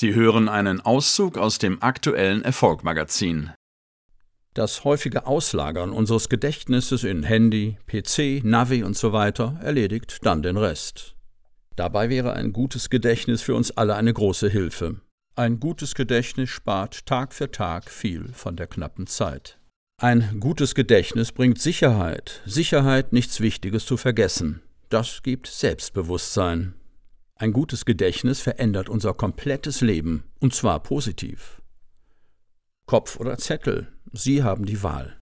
Sie hören einen Auszug aus dem aktuellen Erfolgmagazin. Das häufige Auslagern unseres Gedächtnisses in Handy, PC, Navi und so weiter erledigt dann den Rest. Dabei wäre ein gutes Gedächtnis für uns alle eine große Hilfe. Ein gutes Gedächtnis spart Tag für Tag viel von der knappen Zeit. Ein gutes Gedächtnis bringt Sicherheit. Sicherheit, nichts Wichtiges zu vergessen. Das gibt Selbstbewusstsein. Ein gutes Gedächtnis verändert unser komplettes Leben, und zwar positiv. Kopf oder Zettel, Sie haben die Wahl.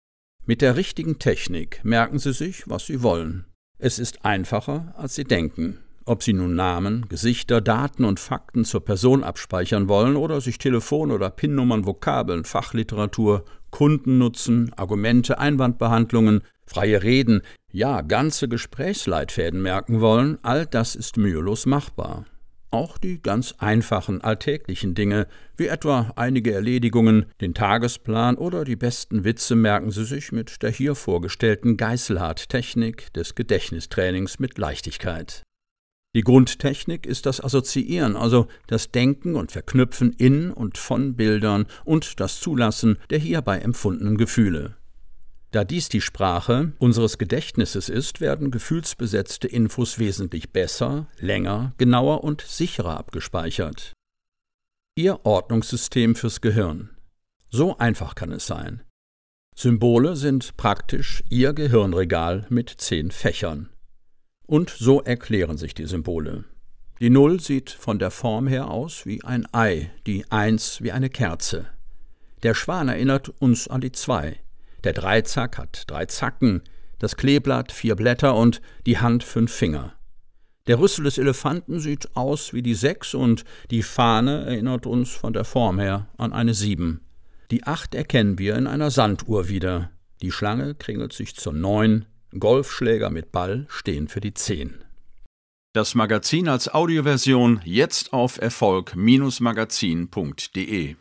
Mit der richtigen Technik merken Sie sich, was Sie wollen. Es ist einfacher, als Sie denken. Ob Sie nun Namen, Gesichter, Daten und Fakten zur Person abspeichern wollen oder sich Telefon- oder PIN-Nummern, Vokabeln, Fachliteratur, Kundennutzen, Argumente, Einwandbehandlungen, freie Reden, ja ganze Gesprächsleitfäden merken wollen, all das ist mühelos machbar. Auch die ganz einfachen alltäglichen Dinge, wie etwa einige Erledigungen, den Tagesplan oder die besten Witze merken Sie sich mit der hier vorgestellten Geißelhardt-Technik des Gedächtnistrainings mit Leichtigkeit. Die Grundtechnik ist das Assoziieren, also das Denken und Verknüpfen in und von Bildern und das Zulassen der hierbei empfundenen Gefühle. Da dies die Sprache unseres Gedächtnisses ist, werden gefühlsbesetzte Infos wesentlich besser, länger, genauer und sicherer abgespeichert. Ihr Ordnungssystem fürs Gehirn. So einfach kann es sein. Symbole sind praktisch Ihr Gehirnregal mit zehn Fächern. Und so erklären sich die Symbole. Die Null sieht von der Form her aus wie ein Ei, die Eins wie eine Kerze. Der Schwan erinnert uns an die Zwei. Der Dreizack hat drei Zacken, das Kleeblatt vier Blätter und die Hand fünf Finger. Der Rüssel des Elefanten sieht aus wie die Sechs und die Fahne erinnert uns von der Form her an eine Sieben. Die Acht erkennen wir in einer Sanduhr wieder. Die Schlange kringelt sich zur Neun, Golfschläger mit Ball stehen für die 10. Das Magazin als Audioversion jetzt auf Erfolg-magazin.de